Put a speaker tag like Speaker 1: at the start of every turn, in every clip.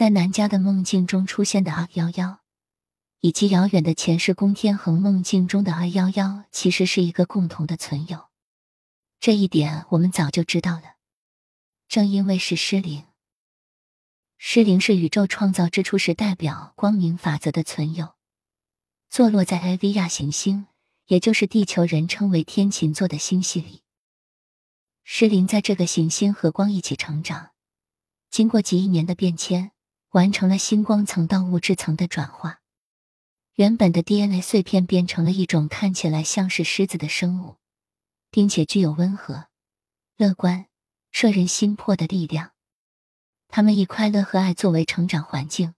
Speaker 1: 在南家的梦境中出现的阿幺幺，以及遥远的前世宫天恒梦境中的阿幺幺，其实是一个共同的存有。这一点我们早就知道了。正因为是失灵，失灵是宇宙创造之初时代表光明法则的存有，坐落在埃维亚行星，也就是地球人称为天琴座的星系里。失灵在这个行星和光一起成长，经过几亿年的变迁，完成了星光层到物质层的转化。原本的 DNA 碎片变成了一种看起来像是狮子的生物，并且具有温和、乐观、摄人心魄的力量。他们以快乐和爱作为成长环境，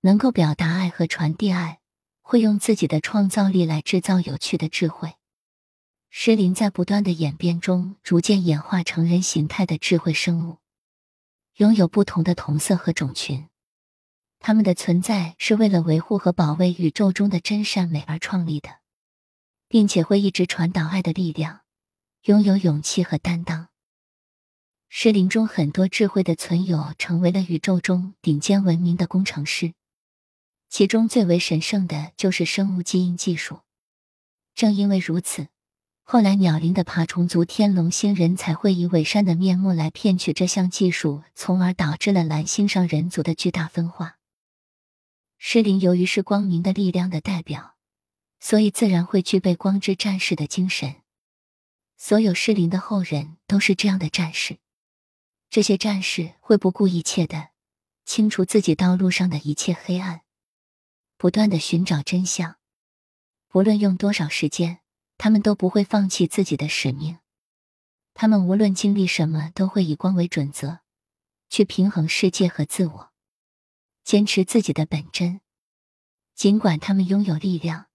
Speaker 1: 能够表达爱和传递爱，会用自己的创造力来制造有趣的智慧。狮灵在不断的演变中，逐渐演化成人形态的智慧生物，拥有不同的同色和种群。他们的存在是为了维护和保卫宇宙中的真善美而创立的，并且会一直传导爱的力量，拥有勇气和担当。狮灵中很多智慧的存有成为了宇宙中顶尖文明的工程师，其中最为神圣的就是生物基因技术。正因为如此。后来，鸟灵的爬虫族天龙星人才会以伪善的面目来骗取这项技术，从而导致了蓝星上人族的巨大分化。狮灵由于是光明的力量的代表，所以自然会具备光之战士的精神。所有狮灵的后人都是这样的战士，这些战士会不顾一切的清除自己道路上的一切黑暗，不断的寻找真相，无论用多少时间。他们都不会放弃自己的使命，他们无论经历什么，都会以光为准则，去平衡世界和自我，坚持自己的本真。尽管他们拥有力量，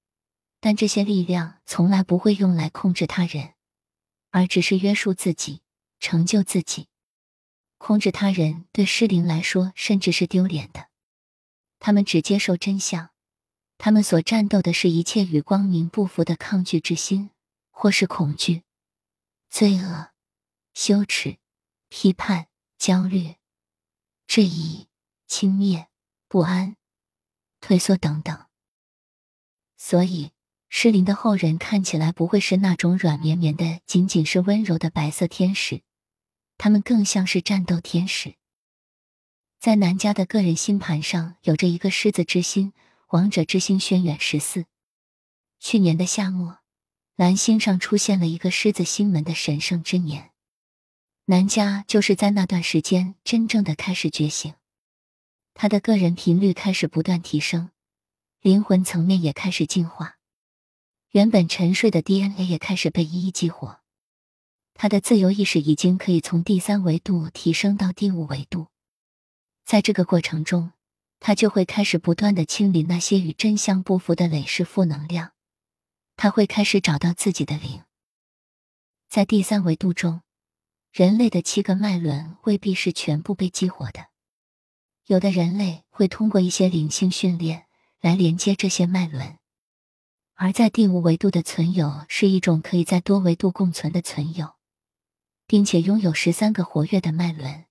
Speaker 1: 但这些力量从来不会用来控制他人，而只是约束自己，成就自己。控制他人对失灵来说，甚至是丢脸的。他们只接受真相。他们所战斗的是一切与光明不符的抗拒之心，或是恐惧、罪恶、羞耻、批判、焦虑、质疑、轻蔑、不安、退缩等等。所以，失灵的后人看起来不会是那种软绵绵的、仅仅是温柔的白色天使，他们更像是战斗天使。在南家的个人星盘上，有着一个狮子之心。王者之星轩辕十四，去年的夏末，蓝星上出现了一个狮子星门的神圣之年。南家就是在那段时间真正的开始觉醒，他的个人频率开始不断提升，灵魂层面也开始进化，原本沉睡的 DNA 也开始被一一激活，他的自由意识已经可以从第三维度提升到第五维度，在这个过程中。他就会开始不断的清理那些与真相不符的累世负能量，他会开始找到自己的灵。在第三维度中，人类的七个脉轮未必是全部被激活的，有的人类会通过一些灵性训练来连接这些脉轮。而在第五维度的存有是一种可以在多维度共存的存有，并且拥有十三个活跃的脉轮。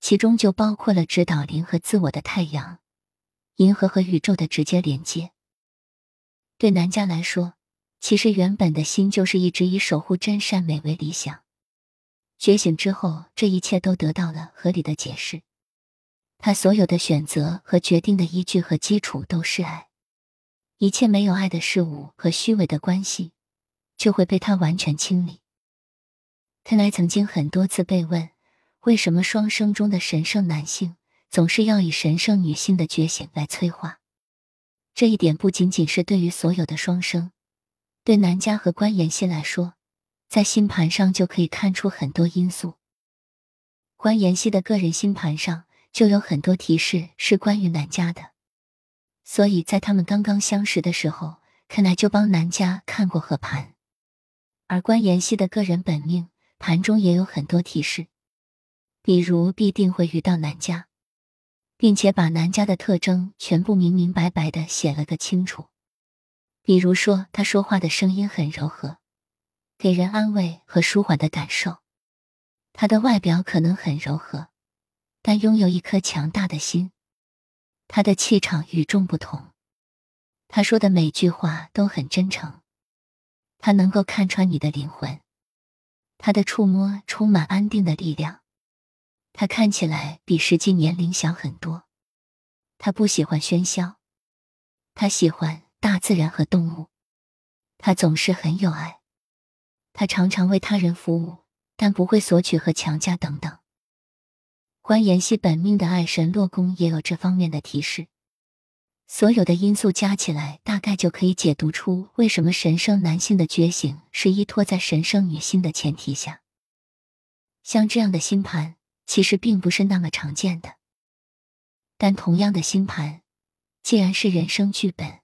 Speaker 1: 其中就包括了指导灵和自我的太阳、银河和宇宙的直接连接。对南家来说，其实原本的心就是一直以守护真善美为理想。觉醒之后，这一切都得到了合理的解释。他所有的选择和决定的依据和基础都是爱。一切没有爱的事物和虚伪的关系，就会被他完全清理。看来曾经很多次被问。为什么双生中的神圣男性总是要以神圣女性的觉醒来催化？这一点不仅仅是对于所有的双生，对南家和关妍希来说，在星盘上就可以看出很多因素。关妍希的个人星盘上就有很多提示是关于南家的，所以在他们刚刚相识的时候，看来就帮南家看过合盘。而关妍希的个人本命盘中也有很多提示。比如必定会遇到南家，并且把南家的特征全部明明白白的写了个清楚。比如说，他说话的声音很柔和，给人安慰和舒缓的感受。他的外表可能很柔和，但拥有一颗强大的心，他的气场与众不同，他说的每句话都很真诚，他能够看穿你的灵魂，他的触摸充满安定的力量，他看起来比实际年龄小很多，他不喜欢喧嚣，他喜欢大自然和动物，他总是很有爱，他常常为他人服务，但不会索取和强加等等。关妍希本命的爱神洛宫也有这方面的提示，所有的因素加起来，大概就可以解读出为什么神圣男性的觉醒是依托在神圣女性的前提下。像这样的星盘其实并不是那么常见的，但同样的星盘，既然是人生剧本，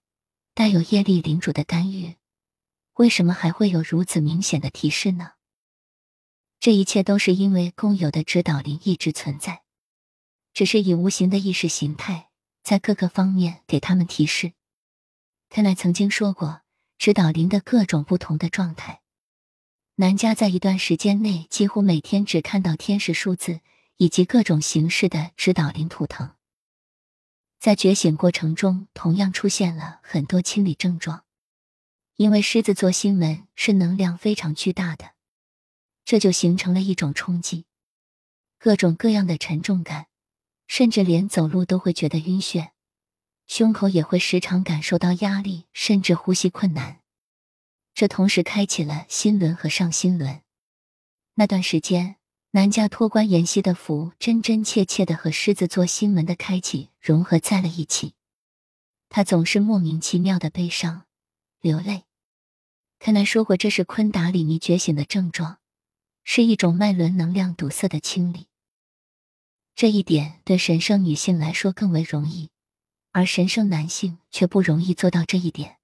Speaker 1: 带有业力领主的干预，为什么还会有如此明显的提示呢？这一切都是因为共有的指导灵一直存在，只是以无形的意识形态在各个方面给他们提示。泰奈曾经说过，指导灵的各种不同的状态。南家在一段时间内几乎每天只看到天使数字以及各种形式的指导灵图腾。在觉醒过程中，同样出现了很多清理症状，因为狮子座星门是能量非常巨大的。这就形成了一种冲击，各种各样的沉重感，甚至连走路都会觉得晕眩，胸口也会时常感受到压力，甚至呼吸困难。这同时开启了心轮和上心轮。那段时间，南家托关妍希的福真真切切的和狮子座心门的开启融合在了一起。他总是莫名其妙的悲伤、流泪。看来说过，这是昆达里尼觉醒的症状。是一种脉轮能量堵塞的清理，这一点对神圣女性来说更为容易，而神圣男性却不容易做到这一点。